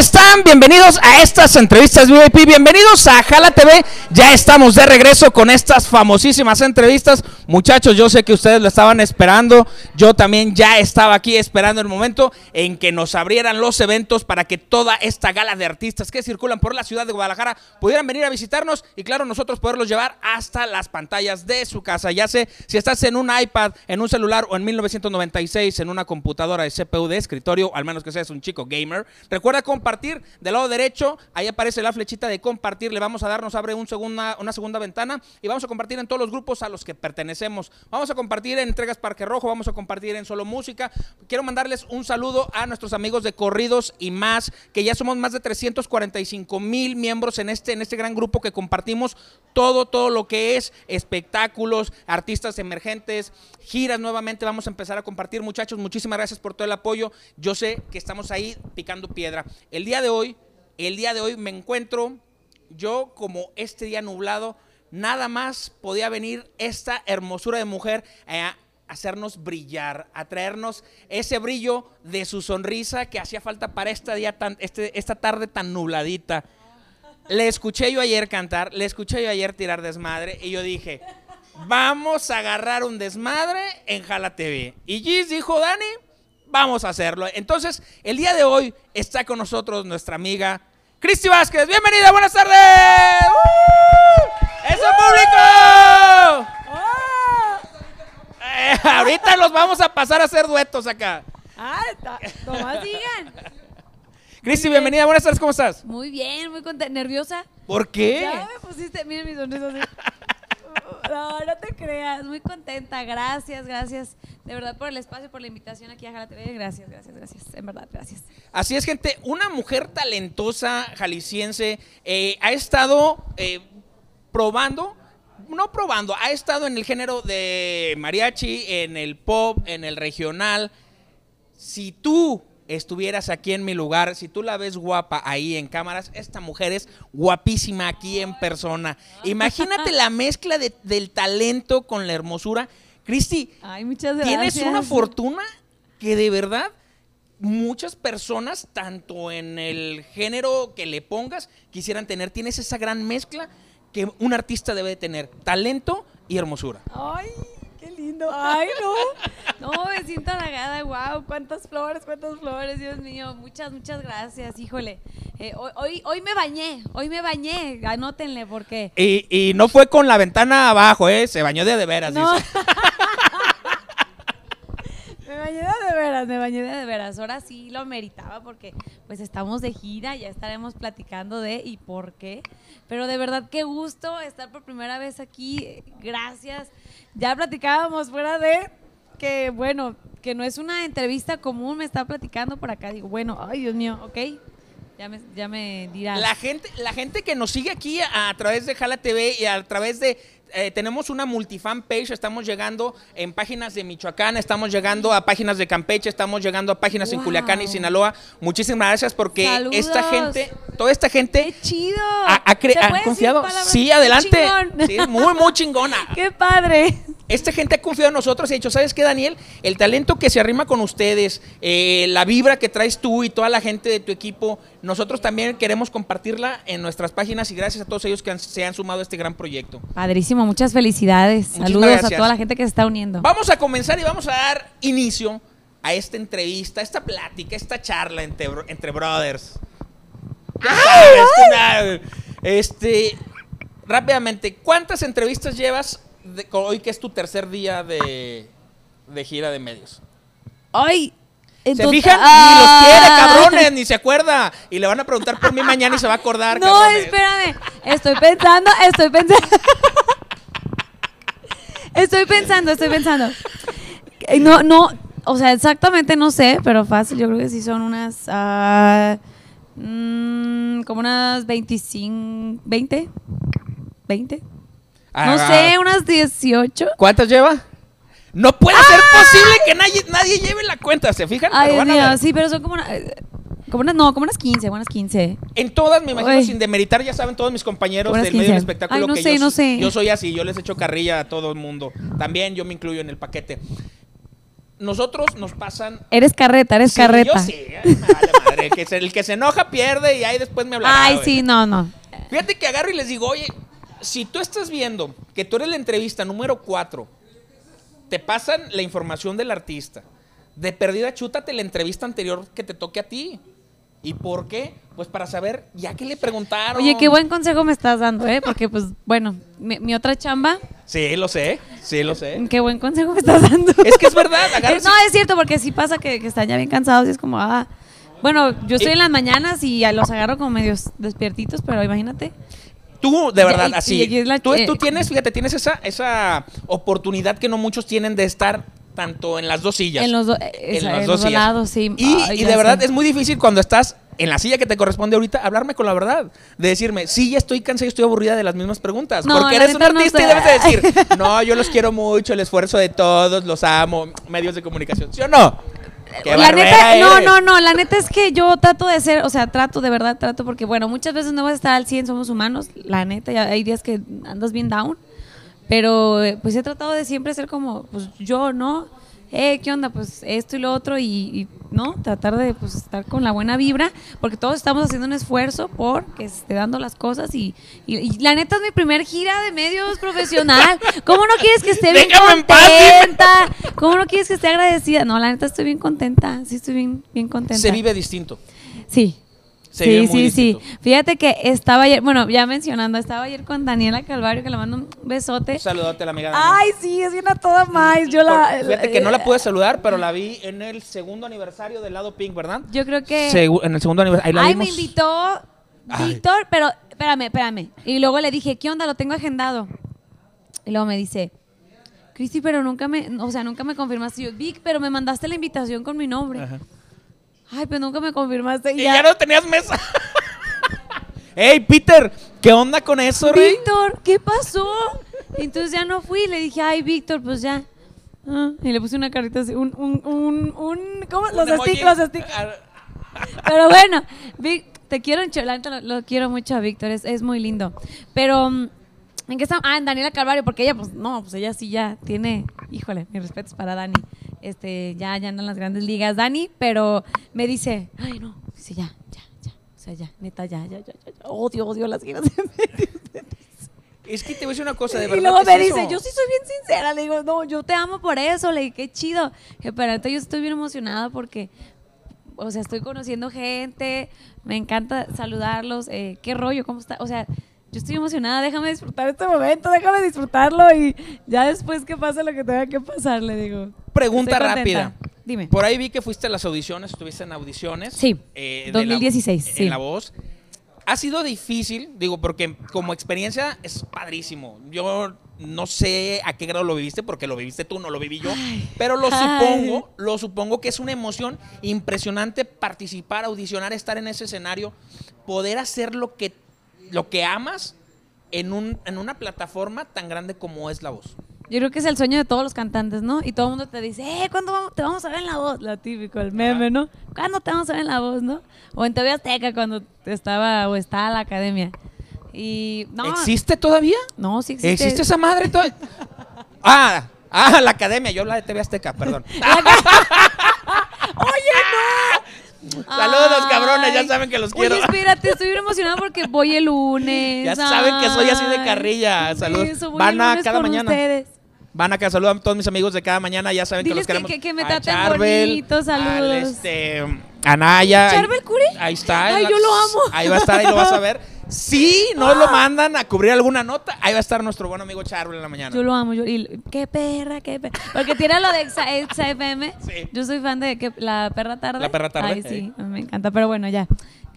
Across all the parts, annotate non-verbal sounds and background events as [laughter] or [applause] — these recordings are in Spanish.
están? Bienvenidos a estas entrevistas VIP, bienvenidos a Jala TV. Ya estamos de regreso con estas famosísimas entrevistas. Muchachos, yo sé que ustedes lo estaban esperando. Yo también ya estaba aquí esperando el momento en que nos abrieran los eventos para que toda esta gala de artistas que circulan por la ciudad de Guadalajara pudieran venir a visitarnos y claro, nosotros poderlos llevar hasta las pantallas de su casa. Ya sé, si estás en un iPad, en un celular o en 1996 en una computadora de CPU de escritorio, al menos que seas un chico gamer, recuerda compartir del lado derecho, ahí aparece la flechita de compartir, le vamos a dar, nos abre un segunda, una segunda ventana y vamos a compartir en todos los grupos a los que pertenecemos. Vamos a compartir en Entregas Parque Rojo, vamos a compartir en Solo Música. Quiero mandarles un saludo a nuestros amigos de Corridos y más, que ya somos más de 345 mil miembros en este, en este gran grupo que compartimos todo, todo lo que es espectáculos, artistas emergentes, giras nuevamente. Vamos a empezar a compartir, muchachos. Muchísimas gracias por todo el apoyo. Yo sé que estamos ahí picando piedra. Día de hoy, el día de hoy me encuentro yo como este día nublado, nada más podía venir esta hermosura de mujer a hacernos brillar, a traernos ese brillo de su sonrisa que hacía falta para este día este, esta tarde tan nubladita. Le escuché yo ayer cantar, le escuché yo ayer tirar desmadre y yo dije, vamos a agarrar un desmadre en Jala. Y Gis dijo, Dani, vamos a hacerlo. Entonces, el día de hoy está con nosotros nuestra amiga Cristi Vázquez. Bienvenida, buenas tardes. ¡Uh! ¡Eso público! Eh, ahorita los vamos a pasar a hacer duetos acá. Ah. Nomás digan. Cristi, bienvenida, buenas tardes, ¿cómo estás? Muy bien, muy contenta. ¿Nerviosa? ¿Por qué? Ya me pusiste, miren mi sonrisa así. No, no te creas, muy contenta. Gracias, gracias de verdad por el espacio, por la invitación aquí a Jala TV. Gracias, gracias, gracias. En verdad, gracias. Así es, gente. Una mujer talentosa, jalisciense, eh, ha estado eh, probando, no probando, ha estado en el género de mariachi, en el pop, en el regional. Si tú estuvieras aquí en mi lugar, si tú la ves guapa ahí en cámaras, esta mujer es guapísima aquí en persona. Imagínate la mezcla de- del talento con la hermosura. Cristi, tienes una fortuna que de verdad muchas personas, tanto en el género que le pongas, quisieran tener. Tienes esa gran mezcla que un artista debe de tener, talento y hermosura. Ay, lindo. Ay, [laughs] no. No, me siento halagada. Wow, cuántas flores, cuántas flores, Dios mío. Muchas, muchas gracias. Híjole. Eh, hoy, hoy, hoy me bañé, hoy me bañé. Anótenle porque. Y, y no fue con la ventana abajo, ¿eh? Se bañó de de veras, No. [laughs] bañé de veras, me bañé de veras. Ahora sí lo meritaba porque pues estamos de gira, ya estaremos platicando de y por qué. Pero de verdad qué gusto estar por primera vez aquí. Gracias. Ya platicábamos fuera de que bueno, que no es una entrevista común, me está platicando por acá. Digo, bueno, ay Dios mío, ok. Ya me, ya me dirás. La gente, la gente que nos sigue aquí a través de Jala TV y a través de eh, tenemos una multifan page, estamos llegando en páginas de Michoacán, estamos llegando a páginas de Campeche, estamos llegando a páginas en. Culiacán y Sinaloa. Muchísimas gracias porque Saludos. esta gente, toda esta gente ¡Qué chido! ha, ha cre- ¿Se ha confiado. Sí, ¡Qué adelante. Sí, muy, muy chingona. [laughs] ¡Qué padre! Esta gente ha confiado en nosotros y ha dicho, ¿sabes qué, Daniel? El talento que se arrima con ustedes, eh, la vibra que traes tú y toda la gente de tu equipo, nosotros también queremos compartirla en nuestras páginas y gracias a todos ellos que han- se han sumado a este gran proyecto. Padrísimo, muchas felicidades. Muchísimas Saludos gracias. a toda la gente que se está uniendo. Vamos a comenzar y vamos a dar inicio a esta entrevista, a esta plática, a esta charla entre, entre brothers. Sabes. Este, rápidamente, ¿cuántas entrevistas llevas de- hoy que es tu tercer día de, de gira de medios? ¡Ay! ¿Se entonces- fijan? ¡Ah! Ni los quiere, cabrones, ni se acuerda. Y le van a preguntar por mí mañana y se va a acordar, No, cabrones. espérame. Estoy pensando, estoy pensando. estoy pensando, estoy pensando. Eh, No, no, o sea, exactamente no sé, pero fácil, yo creo que sí son unas. ah, mm, como unas 25. ¿20? ¿20? No Ah, sé, unas 18. ¿Cuántas lleva? No puede ser posible que nadie, nadie lleve la cuenta, ¿se fijan? Ay, Pero Dios a sí, pero son como una- eh, Como unas, no, como unas 15, unas 15. En todas, me imagino, sin demeritar, ya saben todos mis compañeros del medio del 15. espectáculo Ay, no que sé, yo, no sé. yo soy así, yo les echo carrilla a todo el mundo. También yo me incluyo en el paquete. Nosotros nos pasan Eres carreta, eres Sí, carreta. Yo sí, ay, madre. madre. El que, se, el que se enoja pierde y ahí después me hablará. Ay, sí, no, no. Fíjate que agarro y les digo, oye, si tú estás viendo que tú eres la entrevista número 4, te pasan la información del artista. De perdida, chútate la entrevista anterior que te toque a ti. ¿Y por qué? Pues para saber, ya que le preguntaron. Oye, qué buen consejo me estás dando, ¿eh? Porque, pues, bueno, mi, mi otra chamba, Sí, lo sé, sí, lo sé. qué buen consejo me estás dando. Es que es verdad, [laughs] agarra- Eh, no, es cierto, porque sí pasa que, que están ya bien cansados y es como, ah. Bueno, yo estoy en las mañanas y a los agarro como medios despiertitos, pero imagínate. Tú, de verdad, y- así. y es la tú, tú tienes, fíjate, tienes esa, esa oportunidad que no muchos tienen de estar tanto en las dos sillas. En los, do- en los en dos los dos sillas. lados, sí. Y, Ay, y de verdad es muy difícil cuando estás en la silla que te corresponde ahorita hablarme con la verdad. De decirme, sí, ya estoy cansada y estoy aburrida de las mismas preguntas. No, porque eres un no artista y debes de decir, [laughs] no, yo los quiero mucho, el esfuerzo de todos, los amo, medios de comunicación. ¿Sí o no? ¡Qué la neta, no, eres! no, no, la neta es que yo trato de ser, o sea, trato, de verdad trato, porque bueno, muchas veces no vas a estar al 100, somos humanos, la neta, ya hay días que andas bien down, pero eh, pues he tratado de siempre ser como, pues yo, ¿no? Eh, ¿qué onda? Pues esto y lo otro y, y, ¿no? Tratar de pues estar con la buena vibra, porque todos estamos haciendo un esfuerzo por que se esté dando las cosas y, y- y la neta es mi primer gira de medios profesional. ¿Cómo no quieres que esté bien Déjame contenta? ¿Cómo no quieres que esté agradecida? No, la neta estoy bien contenta. Sí, estoy bien, bien contenta. Se vive distinto. Sí. Se sí, sí, sí. Fíjate que estaba ayer, bueno, ya mencionando, estaba ayer con Daniela Calvario, que le mando un besote. Un saludote a la amiga. Ay, sí, es bien a toda más. Yo la. Fíjate que no la pude saludar, pero la vi en el segundo aniversario del lado Pink, ¿verdad? Yo creo que. Segu- en el segundo aniversario. Ahí Ay, me invitó. Víctor, pero espérame, espérame. Y luego le dije, ¿qué onda? Lo tengo agendado. Y luego me dice, Cristi, pero nunca me, o sea, nunca me confirmaste. Y yo, Vic, pero me mandaste la invitación con mi nombre. Ajá. Ay, pero nunca me confirmaste. Y ya no tenías mesa. [laughs] Ey, Peter, ¿qué onda con eso, Rey? Víctor, ¿qué pasó? Entonces ya no fui. Le dije, ay, Víctor, pues ya. Ah, y le puse una carita así, un, un, un, un ¿cómo? Un Los stickers, los stickers. Ah, Pero bueno, Vic, te quiero neta lo, lo quiero mucho a Víctor, es, es muy lindo. Pero, mm, ¿en qué estamos? Ah, en Daniela Calvario, porque ella, pues, no, pues ella sí ya tiene, híjole, mis respetos para Dani. Este, ya, ya en las grandes ligas, Dani, pero me dice, ay, no, dice, ya, ya, ya, o sea, ya, neta, ya, ya, ya, ya, ya. odio, odio las giras de medios. Es que te voy a decir una cosa, de Y verdad. luego que me es dice, eso. yo sí soy bien sincera. Le digo, no, yo te amo por eso. Le dije, qué chido. Que pero ahorita yo estoy bien emocionada porque, o sea, estoy conociendo gente. Me encanta saludarlos. eh, ¿Qué rollo? ¿Cómo está? O sea, yo estoy emocionada. Déjame disfrutar este momento. Déjame disfrutarlo. Y ya después que pase lo que tenga que pasar, le digo. Pregunta rápida. Dime. Por ahí vi que fuiste a las audiciones, estuviste en audiciones. Sí, eh, de 2016, La, sí. En La Voz. Ha sido difícil, digo, porque como experiencia es padrísimo. Yo no sé a qué grado lo viviste, porque lo viviste tú, no lo viví yo. pero lo ay. supongo, lo supongo que es una emoción impresionante participar, audicionar, estar en ese escenario, poder hacer lo que, lo que amas en, un, en una plataforma tan grande como es La Voz. Yo creo que es el sueño de todos los cantantes, ¿no? Y todo el mundo te dice, eh, ¿cuándo te vamos a ver en la voz? Lo típico, el meme, ¿no? ¿Cuándo te vamos a ver en la voz, no? O en TV Azteca cuando estaba o estaba la academia. Y no, ¿Existe todavía? no, sí existe. ¿Existe esa madre todavía? [laughs] ah, ah, la academia, yo la de TV Azteca, perdón. [laughs] [laughs] Saludos, cabrones, ya saben que los Oye, quiero. espérate, estoy bien emocionada porque voy el lunes. Ya saben que soy así de carrilla. Saludos. eso, voy Van a lunes cada con mañana. ustedes. Van acá, saludan a todos mis amigos de cada mañana, ya saben que Diles los que- queremos. que- que me A traten Charbel, bonito, saludos. este, a Naya. ¿Charbel Curi? Ahí está. Ay, yo lo amo. Ahí va a estar, ahí lo vas a ver. [laughs] Si no lo mandan a cubrir alguna nota, ahí va a estar nuestro buen amigo Charbel en la mañana. Yo lo amo, yo, y, qué perra, qué perra. Porque tiene lo de Exa, Exa FM. Sí. Yo soy fan de que, La Perra Tarde. La Perra Tarde, Ay, sí, sí. me encanta, pero bueno, ya.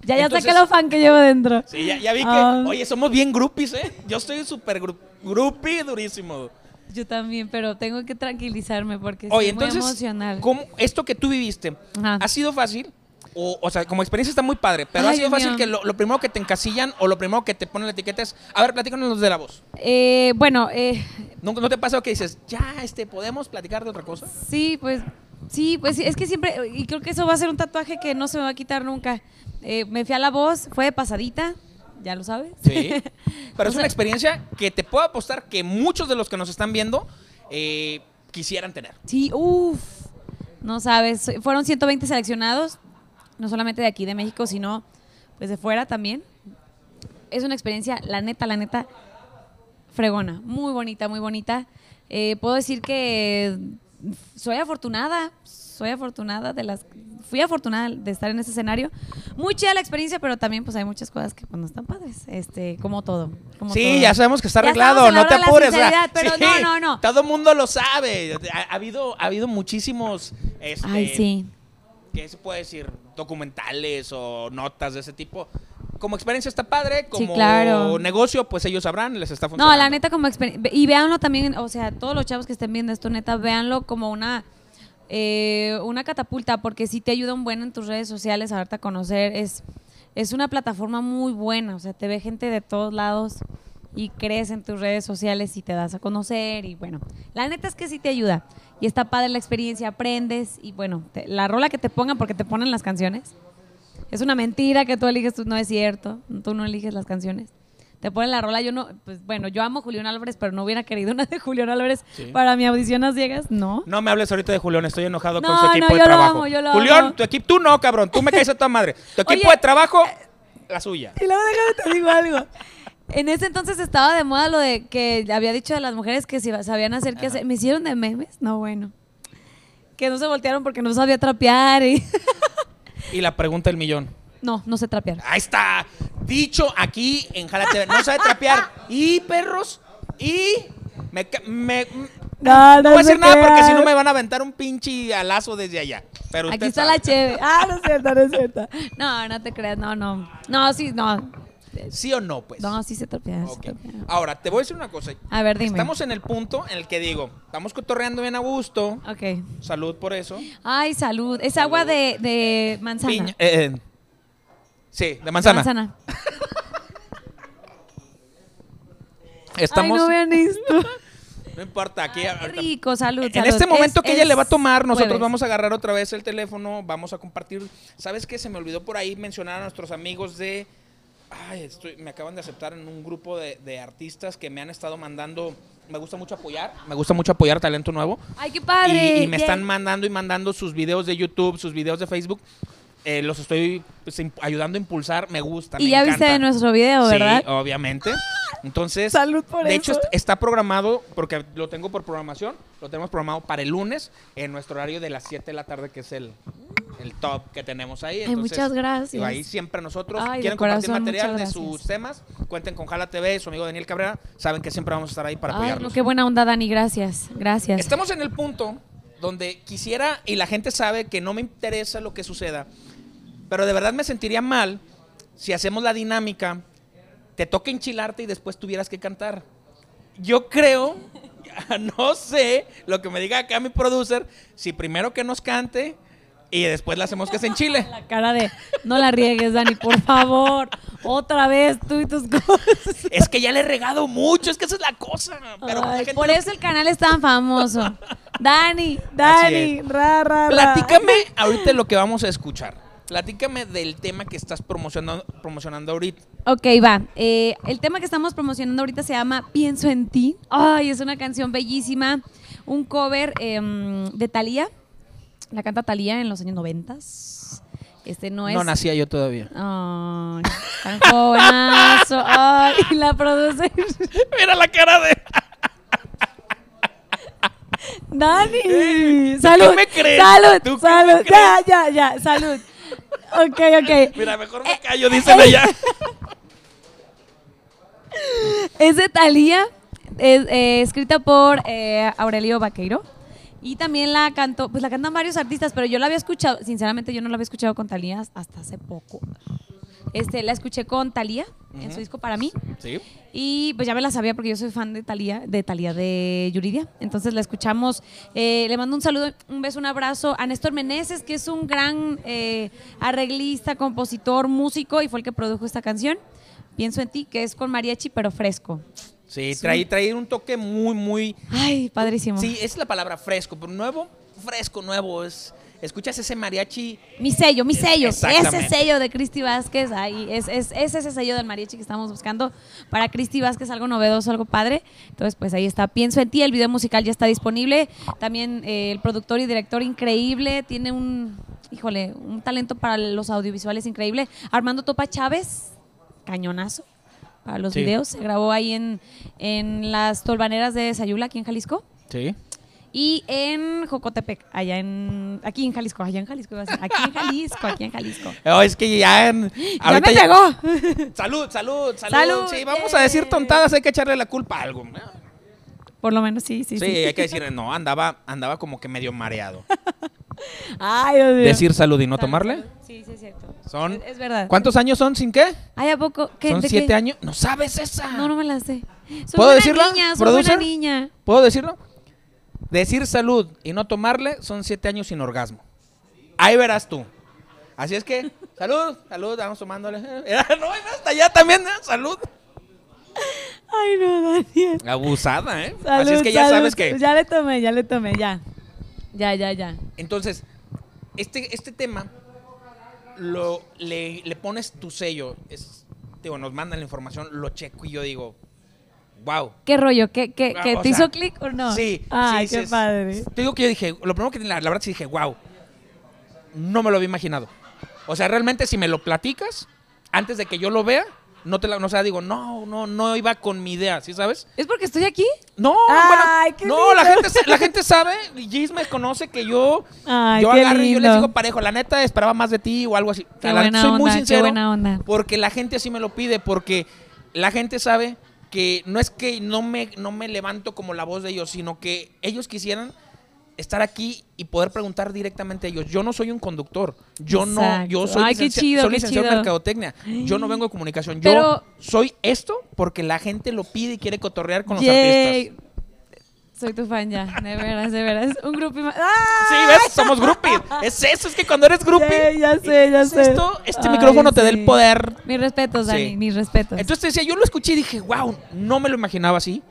Ya, ya Entonces- saqué lo fan que llevo dentro. Sí, ya, ya vi que, Ah. oye, somos bien groupies, ¿eh? Yo estoy súper groupie durísimo. Yo también, pero tengo que tranquilizarme porque Oye, estoy muy emocional. ¿cómo, esto que tú viviste, Ajá. ¿ha sido fácil? O, o sea, como experiencia está muy padre, pero ¿ha Ay, sido Dios fácil mío. que lo, lo primero que te encasillan o lo primero que te ponen la etiqueta es, a ver, platícanos de la voz. Eh, bueno, eh, ¿No, ¿No te pasa que dices, ya, este, podemos platicar de otra cosa? sí, pues, sí, pues es que siempre, y creo que eso va a ser un tatuaje que no se me va a quitar nunca. Eh, me fui a la voz, fue de pasadita, ya lo sabes. Sí. [laughs] Pero O es sea- una experiencia que te puedo apostar que muchos de los que nos están viendo eh, quisieran tener. Sí, uff. No sabes, fueron 120 seleccionados. No solamente de aquí de México, sino pues de fuera también. Es una experiencia, la neta, la neta, fregona, muy bonita, muy bonita. Eh, puedo decir que soy afortunada, soy afortunada de las fui afortunada de estar en ese escenario. Muy chida la experiencia, pero también pues hay muchas cosas que pues, no están padres, este, como todo. Como sí, todo. ya sabemos que está arreglado, no te la apures. pero sí, no, no, no. Todo el mundo lo sabe. Ha, ha habido, ha habido muchísimos. Este, Ay, sí. ¿Qué se puede decir? Documentales o notas de ese tipo. Como experiencia está padre, como claro. negocio, pues ellos sabrán, les está funcionando. No, la neta como experiencia. Y véanlo también, o sea, todos los chavos que estén viendo esto, neta, véanlo como una eh, una catapulta, porque sí te ayuda un buen en tus redes sociales a darte a conocer. Es, es una plataforma muy buena, o sea, te ve gente de todos lados y crees en tus redes sociales y te das a conocer y bueno, la neta es que sí te ayuda y está padre la experiencia, aprendes y bueno, te- la rola que te pongan porque te ponen las canciones. Es una mentira que tú eliges, tú no es cierto, tú no eliges las canciones. Te ponen la rola, yo no, pues bueno, yo amo a Julián Álvarez, pero no hubiera querido una de Julián Álvarez Sí. para mi audición a ciegas, no. No me hables ahorita de Julián, estoy enojado con No, su equipo no, de yo lo trabajo. amo, yo lo Julián, amo. tu equipo, tú no, cabrón, tú me caes a toda madre. Tu [laughs] equipo Oye, de trabajo, la suya. Y luego déjame te digo algo. En ese entonces estaba de moda lo de que había dicho de las mujeres que si sabían hacer qué hacer. ¿Me hicieron de memes? No, bueno. Que no se voltearon porque no sabía trapear y... Y la pregunta del millón. No, no sé trapear. Ahí está. Dicho aquí en Jala TV. No sabe trapear. Y perros. Y. Me, me- No, no voy a decir nada porque si no me van a aventar un pinche alazo desde allá. Pero Aquí está sabe. la cheve. Ah, no es cierto, no es cierto. No, no te creas, no, no. No, sí, no. ¿Sí o no, pues? No, sí se trapea. sí Ok. trapea. Ahora, te voy a decir una cosa. A ver, dime. Estamos en el punto en el que digo, estamos cotorreando bien a gusto. Ok. Salud por eso. Ay, salud. Es agua de, de manzana. Piña- eh, eh, sí, de manzana. Manzana. [laughs] Estamos. Ay, no vean esto. [laughs] no importa, aquí. Qué ahorita- rico, salud. En salud. este momento Es- que ella le va a tomar, nosotros jueves. vamos a agarrar otra vez el teléfono, vamos a compartir. ¿Sabes qué? Se me olvidó por ahí mencionar a nuestros amigos de... Ay, estoy- me acaban de aceptar en un grupo de, de artistas que me han estado mandando... Me gusta mucho apoyar, me gusta mucho apoyar talento nuevo. Ay, qué padre. Y, y me están mandando y mandando sus videos de YouTube, sus videos de Facebook. Eh, los estoy pues, ayudando a impulsar, me gusta. Y me ya viste encanta. de nuestro video, ¿verdad? Sí, obviamente. Entonces, Salud por de hecho eso. está programado, porque lo tengo por programación, lo tenemos programado para el lunes en nuestro horario de las 7 de la tarde, que es el, el top que tenemos ahí. Ay, Entonces, muchas gracias. ahí siempre nosotros Ay, quieren compartir corazón, material de sus temas, cuenten con Jala TV, su amigo Daniel Cabrera, saben que siempre vamos a estar ahí para Ay, no, qué buena onda, Dani. Gracias. Gracias. Estamos en el punto donde quisiera, y la gente sabe que no me interesa lo que suceda, pero de verdad me sentiría mal si hacemos la dinámica, te toca enchilarte y después tuvieras que cantar. Yo creo, [laughs] no sé, lo que me diga acá mi producer, si primero que nos cante y después le hacemos que se enchile. La cara de, no la riegues, Dani, por favor. Otra vez tú y tus cosas. [laughs] Es que ya le he regado mucho, es que esa es la cosa. Pero la Ay, gente por no- eso el canal es tan famoso. Dani, Dani, es. ra, ra, ra. Platícame ahorita lo que vamos a escuchar. Platícame del tema que estás promocionando, promocionando ahorita. Ok, va. Eh, el tema que estamos promocionando ahorita se llama Pienso en ti. Ay, es una canción bellísima. Un cover em, de Thalía. La canta Thalía en los años noventas. Este no es. No nacía yo todavía. Tan jovenazo. Ay, y la produce. [laughs] Mira la cara de. Dani. [laughs] ¿tú Salud. qué me crees? Salud. ¿Tú salud. me Ya, ya, ya. Salud. Ok, ok. Mira, mejor me callo, díselo ya. [laughs] Es de Thalía, es eh, escrita por eh, Aurelio Vaqueiro. Y también la cantó, pues la cantan varios artistas, pero yo la había escuchado, sinceramente yo no la había escuchado con Thalía hasta hace poco. Este, la escuché con Thalía en su disco para mí. Sí. Y pues ya me la sabía porque yo soy fan de Talía, de Talía de Yuridia. Entonces la escuchamos. Eh, le mando un saludo, un beso, un abrazo a Néstor Meneses, que es un gran eh, arreglista, compositor, músico y fue el que produjo esta canción. Pienso en ti, que es con mariachi, pero fresco. Sí, trae, trae un toque muy, muy. Ay, padrísimo. Sí, es la palabra fresco, pero nuevo, fresco, nuevo. Es, escuchas ese mariachi. Mi sello, mi sello, ese sello de Cristi Vázquez, ahí es, es, es ese sello del mariachi que estamos buscando para Cristi Vázquez, algo novedoso, algo padre. Entonces, pues ahí está, pienso en ti, el video musical ya está disponible. También eh, el productor y director increíble, tiene un híjole, un talento para los audiovisuales increíble. Armando Topa Chávez, cañonazo para los Sí. videos. Se grabó ahí en, en las tolvaneras de Sayula, aquí en Jalisco. Sí. Y en Jocotepec, allá en. Aquí en Jalisco, allá en Jalisco iba a ser. Aquí en Jalisco, aquí en Jalisco. [laughs] Oh, es que ya. en- ¡Ya ahorita me ya- pegó! [laughs] Salud, salud, salud. Salud, Sí, vamos a decir eh. tontadas, hay que echarle la culpa a algo. Por lo menos sí, sí, Sí, sí. hay que decir, [laughs] no, andaba, andaba como que medio mareado. Ay, Dios mío. Decir salud y no Salud, tomarle. salud. Sí, sí, es cierto. Son. Es, es verdad. ¿Cuántos años son sin qué? Ay, ¿a poco? ¿Qué? Son ¿De siete qué? años. ¿No sabes esa? No, no me la sé. Soy ¿Puedo buena decirla, niña, soy producer? buena niña. ¿Puedo decirlo? Decir salud y no tomarle son siete años sin orgasmo. Ahí verás tú. Así es que, [laughs] salud, salud, vamos tomándole. [laughs] No, hasta allá también, ¿eh? salud. Ay, no, Daniel. Abusada, ¿eh? Salud, Así es que ya salud. sabes que. Ya le tomé, ya le tomé, ya. Ya, ya, ya. Entonces, este, este tema lo, le, le pones tu sello. Es, digo, nos mandan la información, lo checo y yo digo, wow. ¿Qué rollo? ¿Qué, qué, Ah, qué? ¿Te sea, hizo clic o no? Sí, Ay, sí, qué sí, es- padre. Te digo que yo dije, lo primero que la, la verdad sí dije, wow. No me lo había imaginado. O sea, realmente si me lo platicas, antes de que yo lo vea, no te la, no, o sea, digo, no, no, no iba con mi idea, ¿sí sabes? ¿Es porque estoy aquí? No, Ay, qué bueno, no, la gente, la gente sabe, Gis me conoce que yo, Ay, yo agarro y yo les digo parejo, la neta esperaba más de ti o algo así. Qué La buena soy muy qué sincero, buena onda. porque la gente así me lo pide, porque la gente sabe que no es que no me, no me levanto como la voz de ellos, sino que ellos quisieran estar aquí y poder preguntar directamente a ellos. Yo no soy un conductor, yo no, yo soy, Ay, qué licencia- chido, soy licenciado en mercadotecnia, yo no vengo de comunicación, yo soy esto porque la gente lo pide y quiere cotorrear con los Yay. artistas. Soy tu fan ya, de veras, de veras. [laughs] Un grupo más. Sí, ¿ves? Somos groupies. Es eso, es que cuando eres groupie, ya sé, ya sé. esto, este Ay, micrófono te da sí. el poder. Mis respetos, Dani, Sí. mis respetos. Entonces te decía, yo lo escuché y dije, wow, no me lo imaginaba así,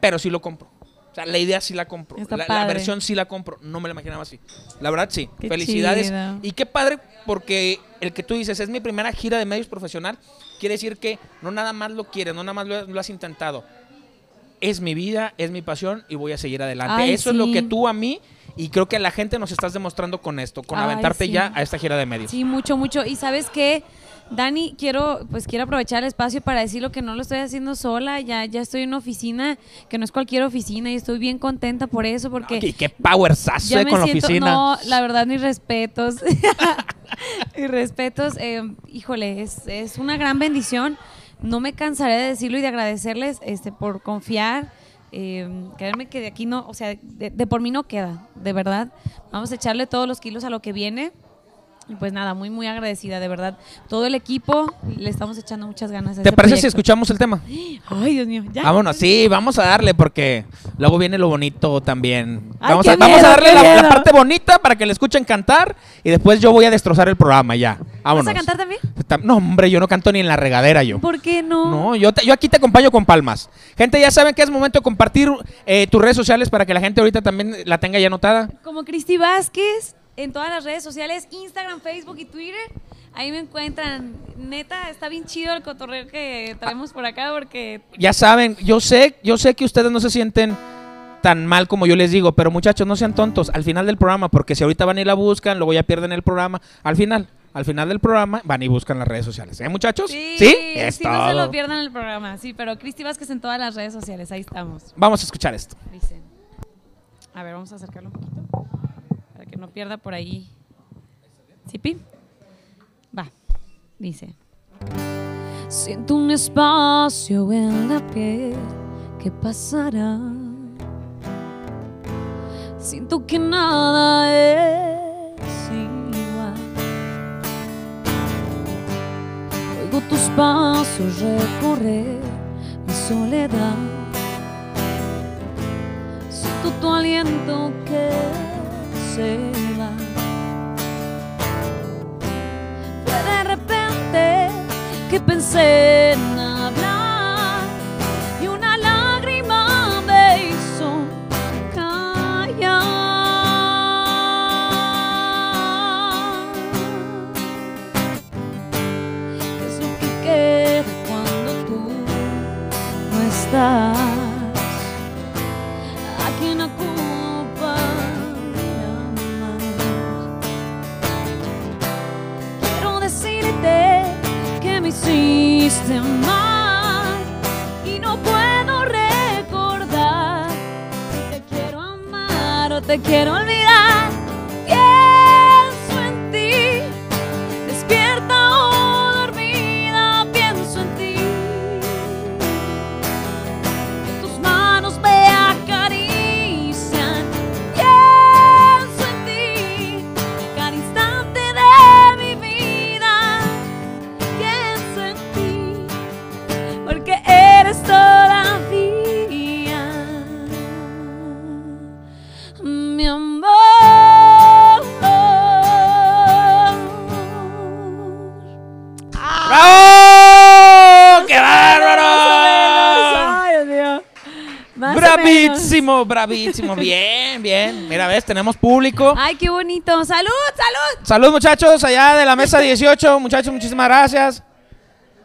pero sí lo compro. O sea, la idea sí la compro. La, versión sí la compro. No me la imaginaba así. La verdad, sí. Qué Felicidades. chido. Y qué padre, porque el que tú dices es mi primera gira de medios profesional, quiere decir que no nada más lo quieres, no nada más lo, lo has intentado. Es mi vida, es mi pasión y voy a seguir adelante. Ay, Eso es lo que tú a mí y creo que a la gente nos estás demostrando con esto, con Ay, aventarte sí. ya a esta gira de medios. Sí, mucho, mucho. Y sabes qué, Dani, quiero, pues quiero aprovechar el espacio para decirlo que no lo estoy haciendo sola. Ya, ya estoy en una oficina que no es cualquier oficina y estoy bien contenta por eso, porque Y qué powersazo ya eh, con la oficina. no, la verdad, mis respetos. [laughs] mis respetos. eh, híjole, es, es una gran bendición. No me cansaré de decirlo y de agradecerles este, por confiar. Eh, créanme que de aquí no, o sea, de, de por mí no queda, de verdad. Vamos a echarle todos los kilos a lo que viene. Pues nada, muy, muy agradecida, de verdad. Todo el equipo le estamos echando muchas ganas. a ¿Te este parece si escuchamos el tema? Ay, Dios mío, ya. Vámonos, sí, vamos a darle porque luego viene lo bonito también. Ay, vamos, a, vamos a darle la, parte bonita para que le escuchen cantar y después yo voy a destrozar el programa ya. Vámonos. ¿Vas a cantar también? Ta- No, hombre, yo no canto ni en la regadera yo. ¿Por qué no? No, yo, te- yo aquí te acompaño con palmas. Gente, ya saben que es momento de compartir eh, tus redes sociales para que la gente ahorita también la tenga ya anotada. Como Cristi Vázquez en todas las redes sociales, Instagram, Facebook y Twitter. Ahí me encuentran. Neta, está bien chido el cotorreo que traemos por acá porque Ya saben, yo sé, yo sé que ustedes no se sienten tan mal como yo les digo, pero muchachos, no sean tontos al final del programa, porque si ahorita van y la buscan, luego ya pierden el programa. Al final, al final del programa, van y buscan las redes sociales. ¿Eh, muchachos? sí, ¿Sí? Es sí, no se lo pierdan el programa. Sí, pero Cristi Vázquez en todas las redes sociales, ahí estamos. Vamos a escuchar esto. Dicen. A ver, vamos a acercarlo un poquito que no pierda por ahí. ¿Sipi? Va. Dice. Siento un espacio en la piel que pasará. Siento que nada es igual. Oigo tus pasos recorrer mi soledad. Siento tu aliento que se va. Fue de repente que pensé en Más. Bravísimo, bravísimo. [laughs] Bien, bien. Mira, ves, tenemos público. Ay, qué bonito. Salud, salud. Salud, muchachos, allá de la mesa 18. Muchachos, muchísimas gracias.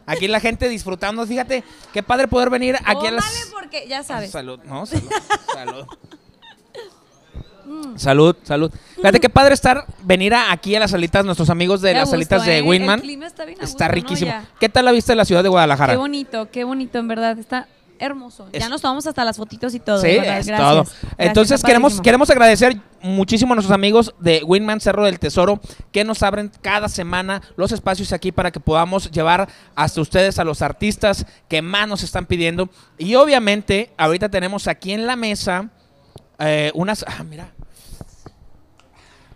Aquí la gente disfrutando. Fíjate, qué padre poder venir aquí a las. Tómale porque ya sabes. Salud, no, salud. salud. Salud, salud. Fíjate qué padre estar, venir a- aquí a las salitas, nuestros amigos de Qué las gusto, salitas de ¿eh? Winman. El clima está bien a Está gusto, ¿no? riquísimo. ¿Qué tal la vista de la ciudad de Guadalajara? Qué bonito, qué bonito, en verdad. Está hermoso. Es- Ya nos tomamos hasta las fotitos y todo. Sí, es Gracias. todo. Gracias, Entonces queremos, queremos agradecer muchísimo a nuestros amigos de Winman Cerro del Tesoro que nos abren cada semana los espacios aquí para que podamos llevar hasta ustedes a los artistas que más nos están pidiendo. Y obviamente ahorita tenemos aquí en la mesa eh, unas... Ah, mira.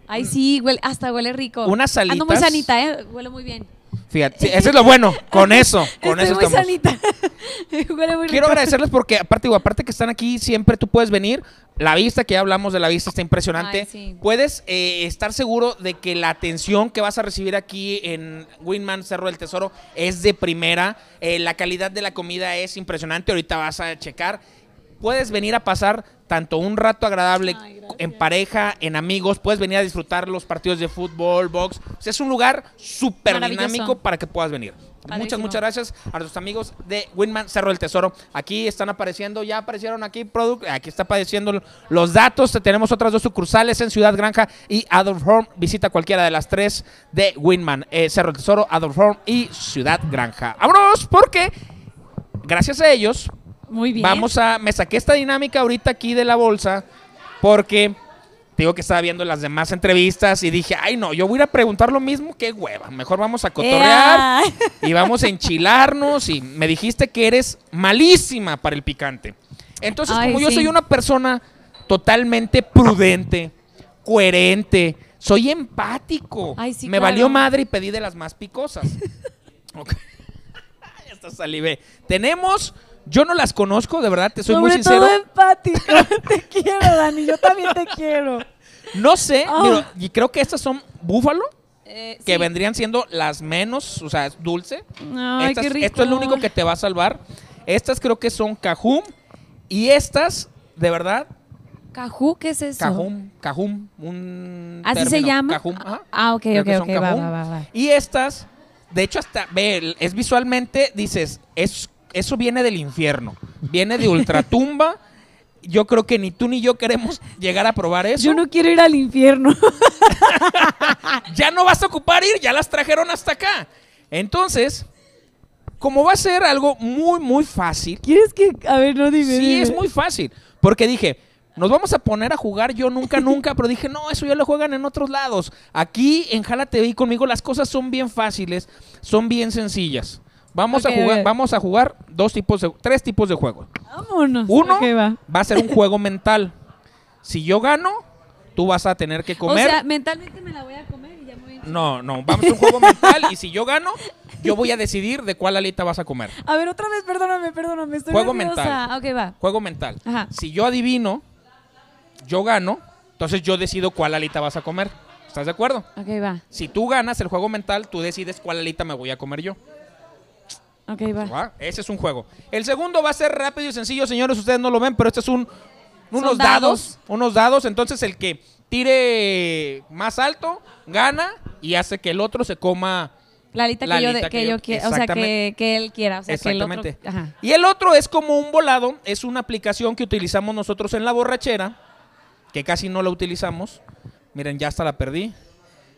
Ay, sí, huele, hasta huele rico. Unas Ando muy salitas. sanita, ¿eh? Huele muy bien. Fíjate, sí, [laughs] eso es lo bueno. Con eso, con Estoy eso muy estamos. sanita. [laughs] Quiero rico. agradecerles porque aparte, digo, aparte que están aquí, siempre tú puedes venir. La vista, que ya hablamos de la vista, está impresionante. Ay, sí. Puedes eh, estar seguro de que la atención que vas a recibir aquí en Winman Cerro del Tesoro es de primera. Eh, la calidad de la comida es impresionante. Ahorita vas a checar. Puedes venir a pasar tanto un rato agradable Ay, en pareja, en amigos. Puedes venir a disfrutar los partidos de fútbol, box. O sea, es un lugar súper dinámico para que puedas venir. Muchas, Padrísimo. muchas gracias a nuestros amigos de Winman Cerro del Tesoro. Aquí están apareciendo, ya aparecieron aquí, product, aquí está apareciendo los datos. Tenemos otras dos sucursales en Ciudad Granja y Adolf Horn. Visita cualquiera de las tres de Winman, eh, Cerro del Tesoro, Adolf Horn y Ciudad Granja. Vámonos, porque gracias a ellos Muy bien. Vamos a. Me saqué esta dinámica ahorita aquí de la bolsa porque digo que estaba viendo las demás entrevistas y dije, ay no, yo voy a ir a preguntar lo mismo, qué hueva. Mejor vamos a cotorrear Ea. y vamos a enchilarnos. Y me dijiste que eres malísima para el picante. Entonces, Ay, como yo soy una persona totalmente prudente, coherente, soy empático. Ay, sí, me claro. valió madre y pedí de las más picosas. [laughs] Ok. [laughs] Esta salivé. Tenemos, yo no las conozco, de verdad, te soy muy Sobre sincero. todo empático. [laughs] te quiero, Dani. Yo también te quiero. No sé, Ah. pero- y creo que estas son búfalo, Eh, que sí. vendrían siendo las menos, o sea, es dulce. Ay, Estas- qué rico. Esto es lo único que te va a salvar. Estas creo que son cajum y estas, de verdad, ¿Cajú? ¿Qué es eso? cajum, cajum, un ¿Así se llama? cajum, ajá. Ah, ok, Creo ok, ok. Va, cajún. va, va, va. Y estas, de hecho, hasta, ve, es visualmente, dices, es, eso viene del infierno, viene de ultratumba. [laughs] Yo creo que ni tú ni yo queremos llegar a probar eso. Yo no quiero ir al infierno. [laughs] ya no vas a ocupar ir, ya las trajeron hasta acá. Entonces, como va a ser algo muy, muy fácil, ¿Quieres que.? A ver, no dime. sí, dime. es muy fácil. Porque dije, nos vamos a poner a jugar yo nunca, nunca, pero dije, no, eso ya lo juegan en otros lados. Aquí en Jala TV y conmigo las cosas son bien fáciles, son bien sencillas. Vamos a jugar, vamos a jugar dos tipos de, tres tipos de juego. Vámonos. Uno va. va a ser un juego mental. Si yo gano, tú vas a tener que comer. O sea, mentalmente me la voy a comer y ya me voy a... No, no, vamos a un juego mental y si yo gano, yo voy a decidir de cuál alita vas a comer. A ver, otra vez, perdóname, perdóname. Estoy Juego nerviosa. Ok, va. Juego mental. Ajá. Si yo adivino, yo gano, entonces yo decido cuál alita vas a comer. ¿Estás de acuerdo? Ok, va. Si tú ganas el juego mental, tú decides cuál alita me voy a comer yo. Ok, va. Ese es un juego. El segundo va a ser rápido y sencillo, señores. Ustedes no lo ven, pero este es un unos dados. dados. unos dados. Entonces el que tire más alto gana y hace que el otro se coma La La que yo, de- que que yo- quiera. O sea, que, exactamente. que él quiera. O sea, que el otro. Exactamente. Ajá. Y el otro es como un volado, es una aplicación que utilizamos nosotros en la borrachera, que casi no la utilizamos. Miren, ya hasta la perdí.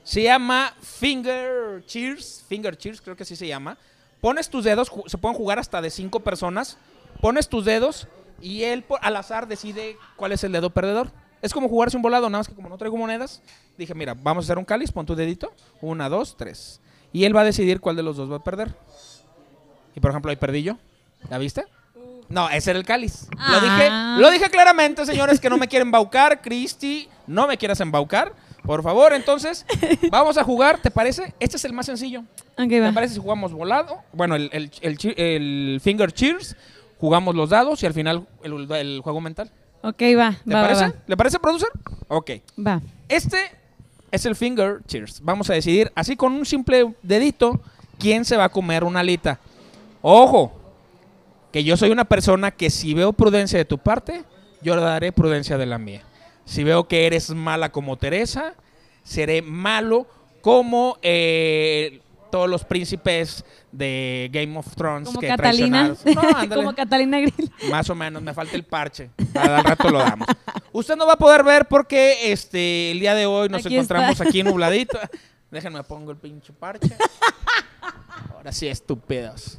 Se llama Finger Cheers, Finger Cheers, creo que así se llama, Pones tus dedos, se pueden jugar hasta de cinco personas. Pones tus dedos y él al azar decide cuál es el dedo perdedor. Es como jugarse un volado, nada más que como no traigo monedas, dije, mira, vamos a hacer un cáliz, pon tu dedito. Una, dos, tres. Y él va a decidir cuál de los dos va a perder. Y por ejemplo, ahí perdí yo. ¿La viste? No, ese era el cáliz. Lo, Ah. dije, lo dije claramente, señores, que no me quieren embaucar. Cristi, no me quieras embaucar. Por favor, entonces, [laughs] vamos a jugar, ¿te parece? Este es el más sencillo. Ok, ¿Te va. parece si jugamos volado? Bueno, el, el, el chi- el finger cheers, jugamos los dados y al final el, juego mental. Ok, va. ¿Te va, parece? va. ¿Le parece, producer? Ok. Va. Este es el finger cheers. Vamos a decidir, así con un simple dedito, quién se va a comer una alita. Ojo, que yo soy una persona que si veo prudencia de tu parte, yo daré prudencia de la mía. Si veo que eres mala como Teresa, seré malo como eh, todos los príncipes de Game of Thrones Como que Catalina. traicionaron. No, [laughs] ándale. Como Catalina Grill. Más o menos, me falta el parche. Al rato lo damos. Usted no va a poder ver porque este el día de hoy nos Aquí encontramos está. aquí nubladito. Déjenme pongo el pinche parche. Ahora sí, estúpidos.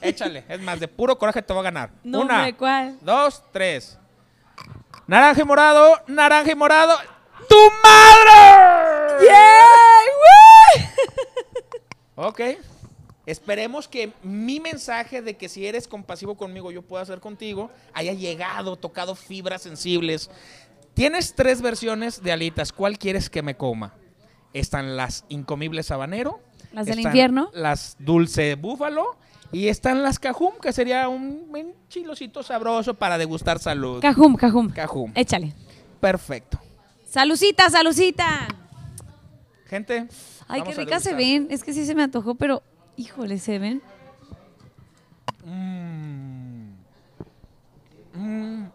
Échale, es más, de puro coraje te voy a ganar. No, Una, ¿cuál? dos, tres. Naranja y morado, naranja y morado. ¡Tu madre! Ok. Esperemos que mi mensaje de que si eres compasivo conmigo, yo pueda ser contigo, haya llegado, tocado fibras sensibles. Tienes tres versiones de alitas. ¿Cuál quieres que me coma? Están las incomibles habanero. Las del infierno. Las dulce búfalo. Y están las cajum, que sería un, chilocito sabroso para degustar salud. Cajum, cajum. Cajum. Échale. Perfecto. Salucita, salucita. Gente. Ay, qué a ricas se ven. Es que sí se me antojó, pero híjole, se ven. Mm. Mm, mm.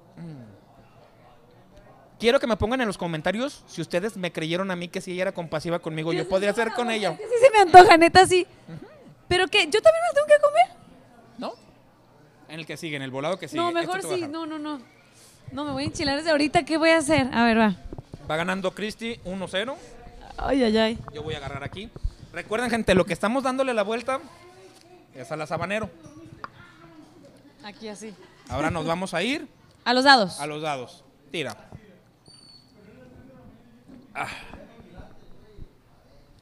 Quiero que me pongan en los comentarios si ustedes me creyeron a mí que si ella era compasiva conmigo, yo podría ser con ella. Sí se me antoja, neta, sí. Pero que yo también me tengo que comer. ¿No? En el que sigue, en el volado que sigue. no, Este mejor sí. No, no, no. No, me voy a enchilar desde ahorita. ¿Qué voy a hacer? A ver, va. Va ganando Cristi 1-0. Ay, ay, ay. Yo voy a agarrar aquí. Recuerden, gente, lo que estamos dándole la vuelta es a la sabanero. Aquí así. Ahora nos vamos a ir A los dados. a los dados. Tira. Ah.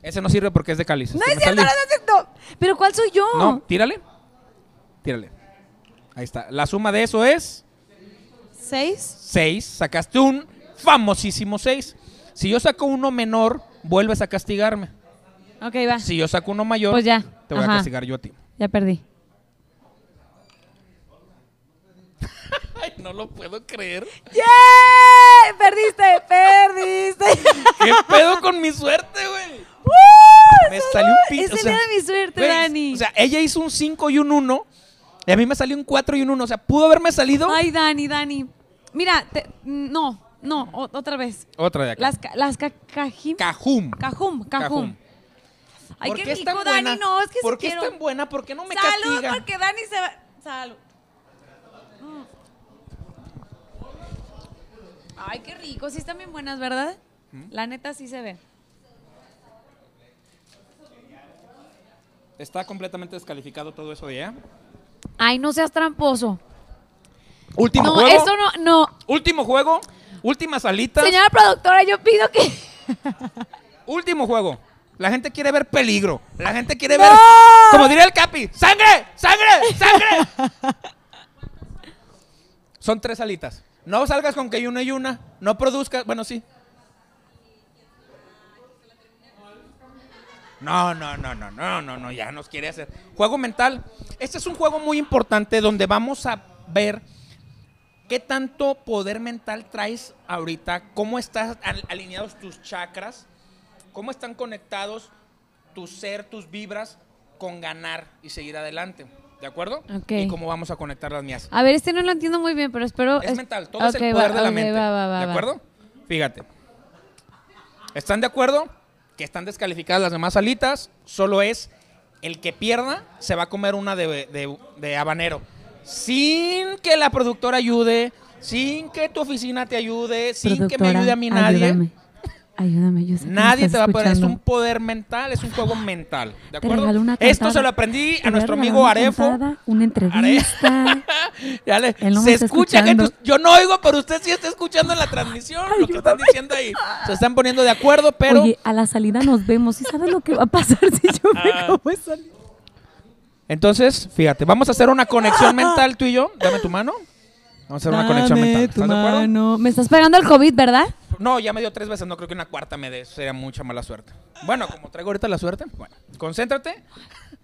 Ese no sirve porque es de cáliz. No que es cierto, no es cierto. ¿Pero cuál soy yo? No, tírale. Tírale. Ahí está. La suma de eso es ¿Seis? 6. Sacaste un famosísimo 6. Si yo saco uno menor, vuelves a castigarme. Ok, va. Si yo saco uno mayor, Pues ya. te voy Ajá. a castigar yo a ti. Ya perdí. [laughs] Ay, no lo puedo creer. ¡Yeah! Perdiste, perdiste. [laughs] ¿Qué pedo con mi suerte, güey? Me salió un pin- Es o el sea, día de mi suerte, güey, Dani. O sea, ella hizo un 5 y un 1. Y a mí me salió un 4 y un 1. O sea, pudo haberme salido. Ay, Dani, Dani. Mira, te- no, no, o- otra vez. Otra de acá. Las, las ca- cajim. Cajum. Cajum, cajum. Cajum. Ay, ¿Por qué qué es rico, tan Dani. buena? No, es que ¿Por qué quiero. es tan buena? ¿Por qué no me Salud, castiga? porque Dani se va. Salud. Mm. Ay, qué rico. Sí están bien buenas, ¿verdad? La neta sí se ve. Está completamente descalificado todo eso de. Ay, no seas tramposo. Último no, juego. eso no, no. Último juego. Últimas alitas. Señora productora, yo pido que. [laughs] Último juego. La gente quiere ver peligro. La gente quiere ¡No! ver. Como diría el Capi. ¡Sangre! ¡Sangre! ¡Sangre! [laughs] Son tres alitas. No salgas con que hay una y una. No produzcas. Bueno, sí. No, no, no, no, no, no, no, ya nos quiere hacer. Juego mental. Este es un juego muy importante donde vamos a ver qué tanto poder mental traes ahorita, cómo están al- alineados tus chakras, cómo están conectados tu ser, tus vibras con ganar y seguir adelante. ¿De acuerdo? Ok. Y cómo vamos a conectar las mías. A ver, este no lo entiendo muy bien, pero espero. Es mental, todo es Ok, el poder va, de la ok, mente. va, va, va, ¿De acuerdo? Fíjate. ¿Están de acuerdo? Que están descalificadas las demás alitas. Solo es el que pierda se va a comer una de, de- de habanero. Sin que la productora ayude, sin que tu oficina te ayude, sin que me ayude a mí nadie. ayúdame. Ayúdame, yo sé que Nadie te va a poder. Es un poder mental, es un juego mental. ¿De acuerdo? una Esto se lo aprendí a nuestro amigo Arefo. cantada, una entrevista. [laughs] Ya le- Él no me se escucha, gente. Yo no oigo, pero usted sí está escuchando en la transmisión lo que están diciendo ahí. Se están poniendo de acuerdo, pero. Oye, a la salida nos vemos. ¿Y sabes lo que va a pasar si yo me Ah. como esa? Entonces, fíjate, vamos a hacer una conexión [laughs] mental tú y yo. Dame tu mano. Vamos a hacer una conexión mental. ¿Estás de acuerdo? Me estás pegando el COVID, ¿verdad? No, ya me dio tres veces. No creo que una cuarta me dé. Sería mucha mala suerte. Bueno, como traigo ahorita la suerte. Bueno, concéntrate.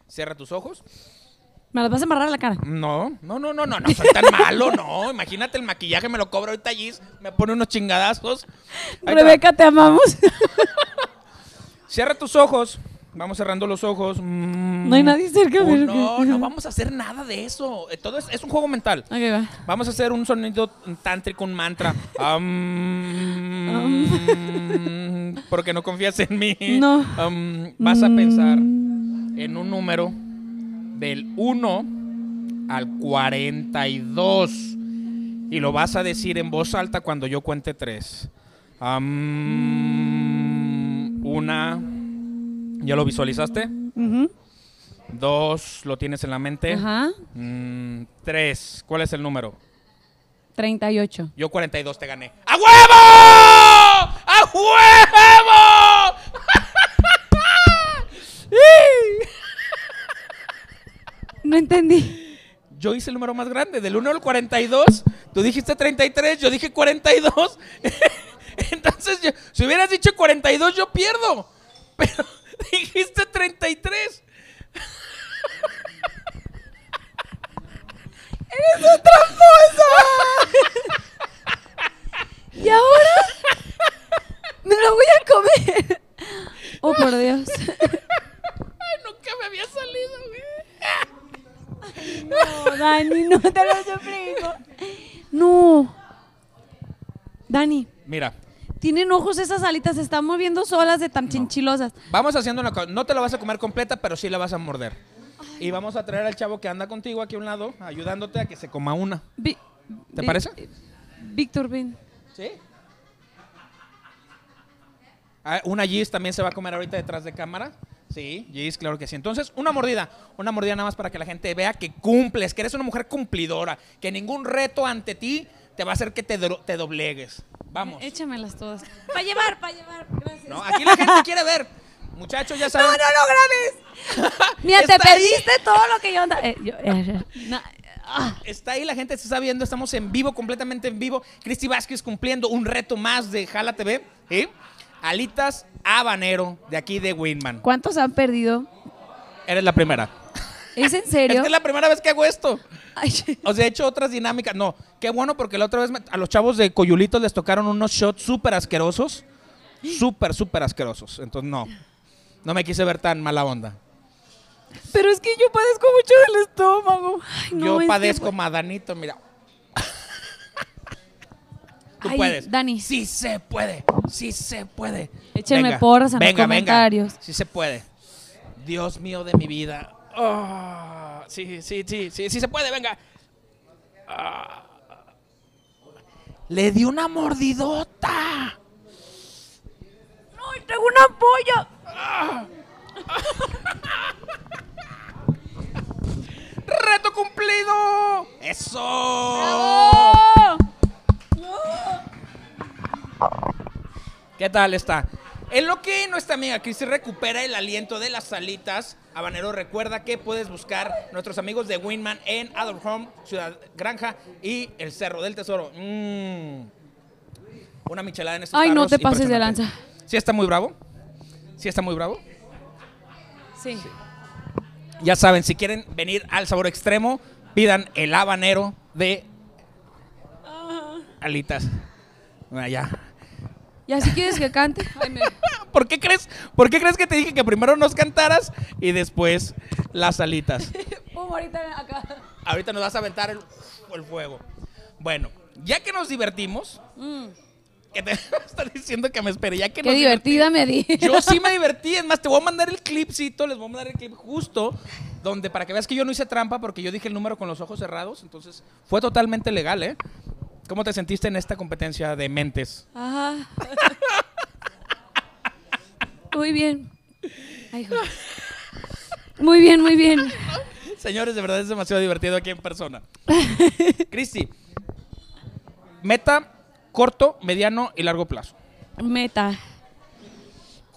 Cierra tus ojos. Me las vas a embarrar a la cara. No, no, no, no, no, no soy tan malo, no. Imagínate el maquillaje, me lo cobra ahorita Gis, me pone unos chingadazos. Ahí te va. Rebeca, te amamos. Cierra tus ojos. Vamos cerrando los ojos. Mm. No hay nadie cerca, Uh, pero- no, no vamos a hacer nada de eso. Eh, Todo es, es un juego mental. ok, va. Vamos a hacer un sonido tántrico, un mantra. [laughs] Porque no confías en mí. No. Vas a pensar Mm. en un número del 1 al 42. Y lo vas a decir en voz alta cuando yo cuente 3. una. ¿Ya lo visualizaste? Dos, lo tienes en la mente. Ajá. Mm, tres, ¿cuál es el número? 38. Yo 42 te gané. ¡A huevo! ¡A huevo! [laughs] No entendí. Yo hice el número más grande, del 1 al 42. Tú dijiste 33, yo dije 42. [laughs] Entonces, yo- si hubieras dicho 42, yo pierdo. Pero [laughs] dijiste 33. ¿Y ahora? Me lo voy a comer. Oh, por Dios. Ay, nunca me había salido, güey. No, Dani, no te lo suplico. No. Dani, Mira, tienen ojos esas alitas, se están moviendo solas de tan chinchilosas. vamos haciendo una cosa. No te la vas a comer completa, pero sí la vas a morder. Y vamos a traer al chavo que anda contigo aquí a un lado, ayudándote a que se coma una. Vi- ¿Te vi- parece? Víctor, ven. ¿Sí? Ah, una Gis también se va a comer ahorita detrás de cámara. Sí, Gis, claro que sí. Entonces, una mordida. Una mordida nada más para que la gente vea que cumples, que eres una mujer cumplidora, que ningún reto ante ti te va a hacer que te, do- te doblegues. Vamos. Échamelas todas. Para llevar, para llevar. Gracias. No, aquí la gente quiere ver. Muchachos, ya saben. no grabes! [laughs] Mira, te ahí. perdiste todo lo que yo... anda- eh, eh, no, ah. Está ahí, la gente se está viendo, estamos en vivo, completamente en vivo. Cristi Vázquez cumpliendo un reto más de Jala TV. ¿sí? Alitas habanero de aquí de Winman. ¿Cuántos han perdido? Eres la primera. ¿Es en serio? que es la primera vez que hago esto. Ay, O sea, he hecho otras dinámicas. No, qué bueno porque la otra vez me- a los chavos de Coyulitos les tocaron unos shots súper asquerosos. Súper, súper asquerosos. Entonces, no. No me quise ver tan mala onda. pero es que yo padezco mucho del estómago. Ay, no, Yo es que- padezco madanito, mira. Tú Ay, puedes. Dani. Sí se puede. Sí se puede. Échenme porras en los comentarios. Venga. Sí se puede. Dios mío de mi vida. Ah, sí, sí, sí, sí, sí se puede, venga. Ah. Le di una mordidota. ¡No, traigo una polla! [laughs] ¡Reto cumplido! ¡Eso! ¡Oh! ¿Qué tal está? En lo que nuestra amiga Cristi recupera el aliento de las salitas, Habanero recuerda que puedes buscar nuestros amigos de Winman en Adult Home, Ciudad Granja y el Cerro del Tesoro. Mm. Una michelada en estos Ay, no te pases de lanza. ¿Sí está muy bravo? ¿Sí está muy bravo? Sí. Ya saben, si quieren venir al sabor extremo, pidan el habanero de alitas. Bueno, ya. ¿Y así quieres que cante? Ay, me- [laughs] ¿Por qué crees? ¿Por qué crees que te dije que primero nos cantaras y después las alitas? [laughs] Pum, ahorita acá. Ahorita nos vas a aventar el, el fuego. Bueno, ya que nos divertimos, Mm, que te [laughs] está diciendo que me espere, ya que qué nos divertida me di. divertimos- Yo sí me divertí, es más, te voy a mandar el clipcito, les voy a mandar el clip justo, donde para que veas que yo no hice trampa porque yo dije el número con los ojos cerrados, entonces fue totalmente legal, ¿eh? ¿Cómo te sentiste en esta competencia de mentes? Ajá. muy bien. Ay. Muy bien, muy bien. Señores, de verdad es demasiado divertido aquí en persona. Cristi, meta corto, mediano y largo plazo. Meta.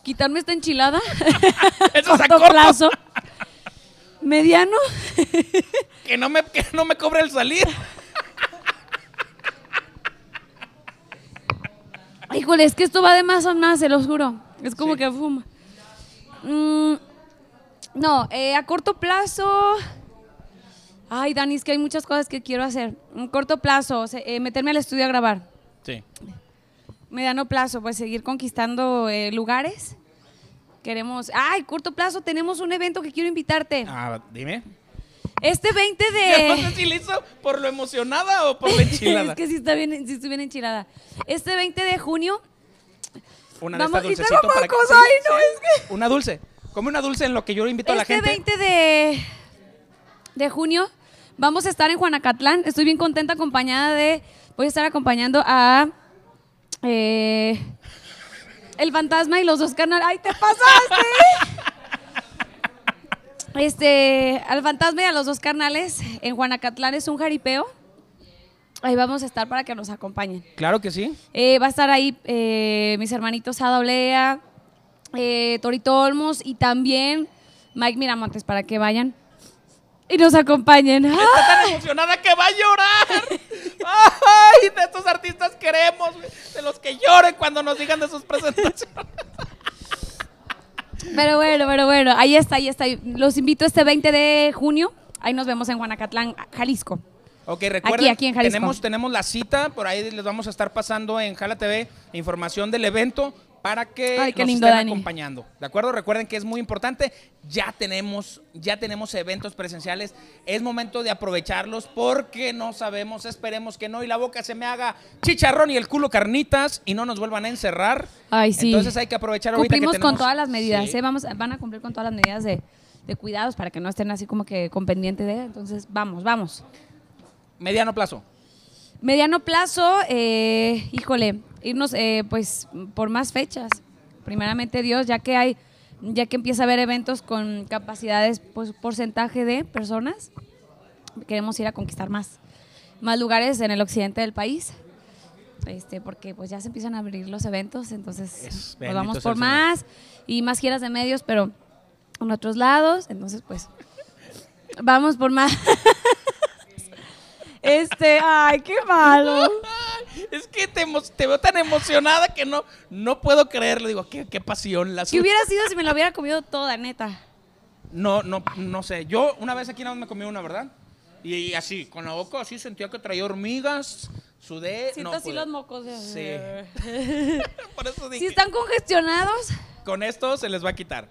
Quitarme esta enchilada. [laughs] Eso Corto corto. plazo. Mediano. Que no me, que no me cobre el salir. Híjole, es que esto va de más a más, se los juro. Es como que fuma. Mm, no, eh, a corto plazo. Ay, Dani, es que hay muchas cosas que quiero hacer. A corto plazo, eh, meterme al estudio a grabar. Sí. Mediano plazo, pues seguir conquistando eh, lugares. Queremos. Ay, corto plazo, tenemos un evento que quiero invitarte. Ah, dime. Este 20 [laughs] Yo no de. sé si le hizo por lo emocionada o por la [laughs] enchilada. es que sí está bien, sí estoy bien enchilada. Este 20 de junio Una de Vamos, estas y para que... ay, no, sí. [laughs] Una dulce. Come una dulce en lo que yo invito a la Este gente. 20 de, de junio vamos a estar en Juanacatlán. Estoy bien contenta acompañada de... Voy a estar acompañando a... eh, el fantasma y los dos carnales. ¡Ay, te pasaste! Este, al fantasma y a los dos carnales en Juanacatlán es un jaripeo. Ahí vamos a estar para que nos acompañen. Claro que sí. Eh, va a estar ahí eh, mis hermanitos Ada Olea, eh, Torito Olmos y también Mike Miramontes para que vayan y nos acompañen. ¡Ah! Está tan emocionada que va a llorar. [laughs] Ay, de estos artistas queremos, de los que lloren cuando nos digan de sus presentaciones. Pero bueno, pero bueno, ahí está, ahí está. Los invito este 20 de junio. Ahí nos vemos en Juanacatlán, Jalisco. Ok, recuerden, Aquí, aquí en Jalisco. tenemos, tenemos la cita, por ahí les vamos a estar pasando en Jala TV información del evento para que Ay, nos lindo, estén Dani. acompañando. ¿De acuerdo? Recuerden que es muy importante. Ya tenemos, ya tenemos eventos presenciales. Es momento de aprovecharlos porque no sabemos, esperemos que no y la boca se me haga chicharrón y el culo carnitas y no nos vuelvan a encerrar. Ay, sí. Entonces hay que aprovechar ahorita que Cumplimos con tenemos- todas las medidas, Sí. ¿eh? Vamos, van a cumplir con todas las medidas de, de cuidados para que no estén así como que con pendiente de. Entonces, vamos, vamos. Mediano plazo. Mediano plazo, eh, híjole, irnos eh, pues por más fechas. Primeramente Dios, ya que hay, ya que empieza a haber eventos con capacidades, pues porcentaje de personas, queremos ir a conquistar más, más lugares en el occidente del país. Este, porque pues ya se empiezan a abrir los eventos, entonces Es- pues, vamos por Señor. más y más giras de medios, pero en otros lados, entonces pues vamos por más. [laughs] Este, ay, qué malo. [laughs] Es que te, veo tan emocionada que no, no puedo creerlo. Digo, qué, qué pasión la ¿Qué hubiera sido si me lo hubiera comido toda, neta? No, no, no sé. Yo una vez aquí nada más me comí una, ¿verdad? Y, y así, con la boca así sentía que traía hormigas, sudé. Siento no así pude. los mocos. de- Sí. [laughs] Por eso dije, Si están congestionados, con esto se les va a quitar.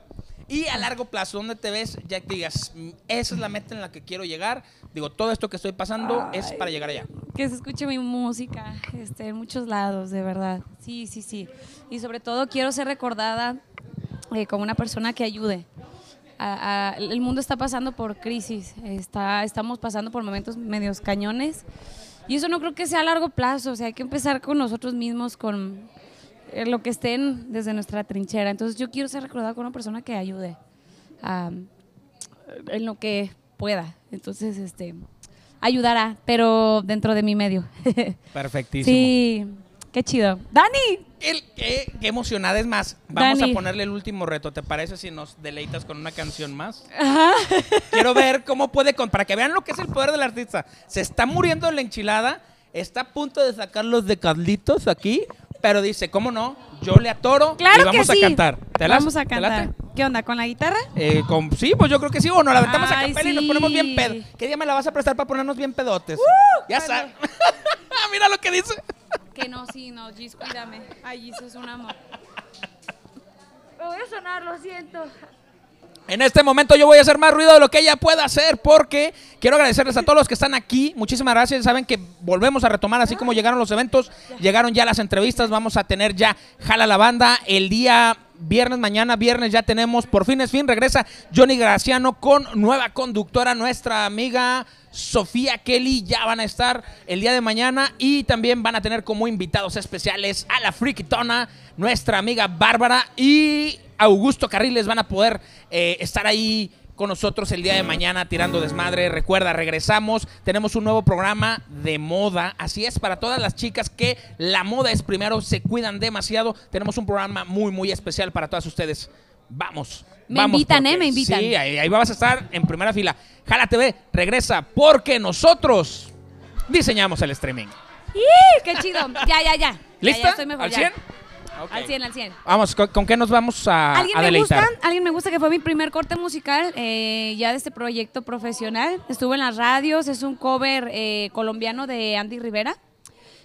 Y a largo plazo, ¿dónde te ves? Ya que digas, "Mm, esa es la meta en la que quiero llegar. Digo, todo esto que estoy pasando es Ay. para llegar allá. que se escuche mi música este, en muchos lados, de verdad. Sí, sí, sí. Y sobre todo quiero ser recordada eh, como una persona que ayude. A- a- el mundo está pasando por crisis, está, estamos pasando por momentos medios cañones. Y eso no creo que sea a largo plazo, o sea, hay que empezar con nosotros mismos, con eh, lo que estén desde nuestra trinchera. Entonces yo quiero ser recordada como una persona que ayude a- en lo que pueda. Entonces, este, ayudará, pero dentro de mi medio. [laughs] Perfectísimo. sí, qué chido. Dani, El- qué, qué emocionada. Es más, vamos Dani. a ponerle el último reto. ¿Te parece si nos deleitas con una canción más? Ajá. [laughs] Quiero ver cómo puede, con, para que vean lo que es el poder del artista. Se está muriendo en la enchilada, está a punto de sacar los de Carlitos aquí, pero dice, ¿cómo no? Yo le atoro claro y vamos que sí. a cantar. ¿Te las- vamos a te cantar. ¿Qué onda con la guitarra? Eh, con- sí, pues yo creo que sí, o nos la aventamos a Ay, capela y nos ponemos bien pedo. ¿Qué día me la vas a prestar para ponernos bien pedotes? ya bueno. sabes. [laughs] Mira lo que dice. Que no, sí, no, Gis, cuídame. Ay, Gis es un amor. Me voy a sonar, lo siento. En este momento yo voy a hacer más ruido de lo que ella pueda hacer porque quiero agradecerles a todos los que están aquí. Muchísimas gracias. Saben que volvemos a retomar así como llegaron los eventos, llegaron ya las entrevistas. Vamos a tener ya Jala la Banda el día viernes, mañana viernes ya tenemos, por fin es fin, regresa Johnny Graciano con nueva conductora, nuestra amiga Sofía Kelly, ya van a estar el día de mañana y también van a tener como invitados especiales a la Frikitona, nuestra amiga Bárbara y Augusto Carriles van a poder eh, estar ahí con nosotros el día de mañana tirando desmadre. Recuerda, regresamos, tenemos un nuevo programa de moda. Así es, para todas las chicas que la moda es primero, se cuidan demasiado. Tenemos un programa muy, muy especial para todas ustedes. Vamos. Me vamos, invitan, ¿eh? Me invitan. Sí, ahí, ahí vas a estar en primera fila. Jala TV, regresa porque nosotros diseñamos el streaming. ¡Ih, ¡Qué chido! Ya, ya, ya. ¿Lista? Ya, estoy mejor, ¿Al ya. 100? Ok. Al 100, al 100. Vamos, ¿con, con qué nos vamos a, ¿Alguien a me deleitar? gusta? ¿Alguien me gusta que fue mi primer corte musical eh, ya de este proyecto profesional? Estuvo en las radios, es un cover eh, colombiano de Andy Rivera,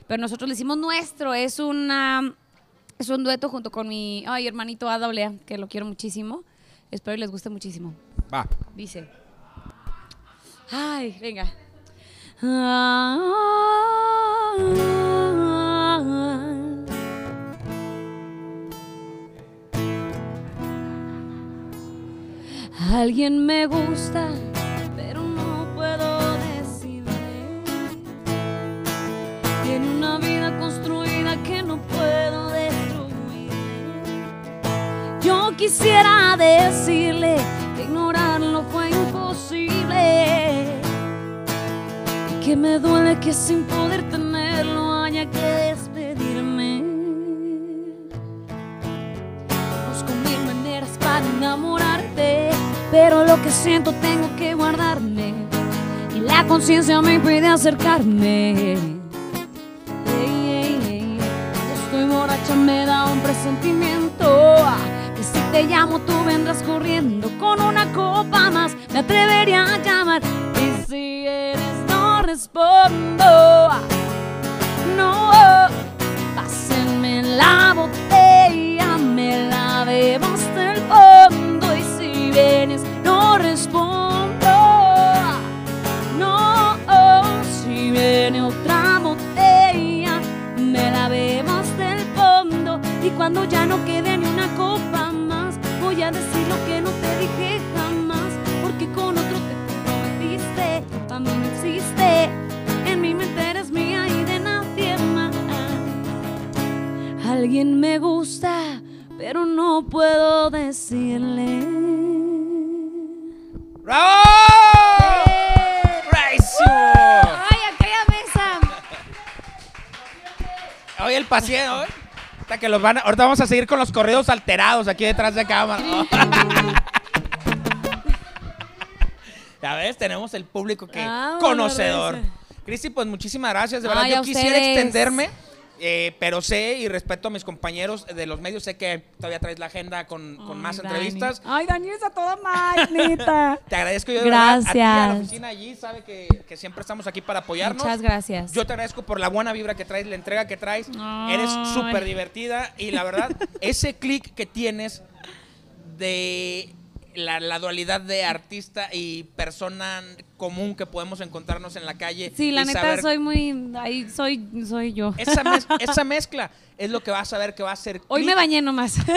pero nosotros le hicimos nuestro, es una es un dueto junto con mi ay, hermanito AAA, que lo quiero muchísimo. Espero que les guste muchísimo. Va. Dice. Ay, venga. Alguien me gusta, pero no puedo decirle. Tiene una vida construida Quisiera decirle que ignorarlo fue imposible. Y que me duele que sin poder tenerlo haya que despedirme. Conozco mil maneras para enamorarte, pero lo que siento tengo que guardarme. Y la conciencia me impide acercarme. Estoy borracha, me da un presentimiento. Te llamo, tú vendrás corriendo. Con una copa más, me atrevería a llamar. Y si eres, no respondo. No puedo decirle. ¡Bravo! ¡Bravísimo! ¡Ay, aquella mesa! Oye, el paciente, hoy. Hasta que los van a- ahorita vamos a seguir con los corridos alterados aquí detrás de cámara. [laughs] ya ves, tenemos el público que Vámonos, conocedor. Cristi, pues muchísimas gracias. De verdad, Ay, yo a quisiera ustedes. extenderme, eh, pero sé y respeto a mis compañeros de los medios. Sé que todavía traes la agenda con, con Ay, más Dani. entrevistas. Ay, Dani es a toda madre, [laughs] neta. Te agradezco yo de verdad. A ti, a la Gracias. oficina allí, sabe que, que siempre estamos aquí para apoyarnos. Muchas gracias. Yo te agradezco por la buena vibra que traes, la entrega que traes. Ay. Eres súper divertida y la verdad, [laughs] ese clic que tienes de la, la dualidad de artista y persona común que podemos encontrarnos en la calle. Sí, la neta saber- soy muy. Ahí soy, soy yo. Esa, mez- [laughs] esa mezcla es lo que vas a ver que va a hacer Hoy me bañé nomás. [laughs]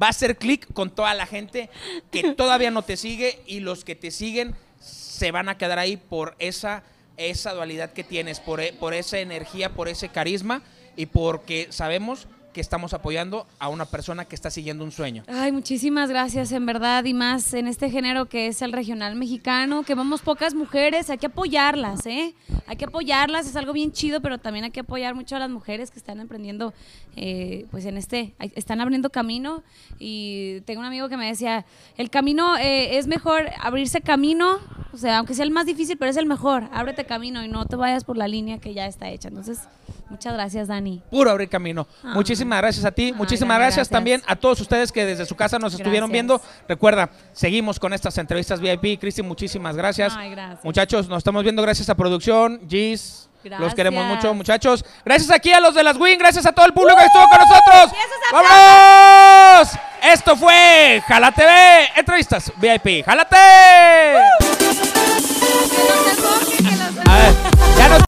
va a hacer clic con toda la gente que todavía no te sigue y los que te siguen se van a quedar ahí por esa, esa dualidad que tienes, por, e- por esa energía, por ese carisma y porque sabemos que estamos apoyando a una persona que está siguiendo un sueño. Ay, muchísimas gracias, en verdad, y más en este género que es el regional mexicano, que vamos pocas mujeres, hay que apoyarlas, ¿eh? Hay que apoyarlas, es algo bien chido, pero también hay que apoyar mucho a las mujeres que están emprendiendo, eh, pues en este, están abriendo camino, y tengo un amigo que me decía, el camino eh, es mejor abrirse camino, o sea, aunque sea el más difícil, pero es el mejor, ábrete camino y no te vayas por la línea que ya está hecha. Entonces, Muchas gracias, Dani. Puro abrir camino. Ah. Muchísimas gracias a ti. Muchísimas gracias, también a todos ustedes que desde su casa nos estuvieron viendo. Recuerda, seguimos con estas entrevistas VIP. Cristi, muchísimas gracias. Gracias. Muchachos, nos estamos viendo gracias a producción. Gis. Los queremos mucho, muchachos. Gracias aquí a los de las Win, gracias a todo el público que estuvo con uh, nosotros. vamos Esto fue Jala TV, entrevistas VIP. ¡Jálate! Uh.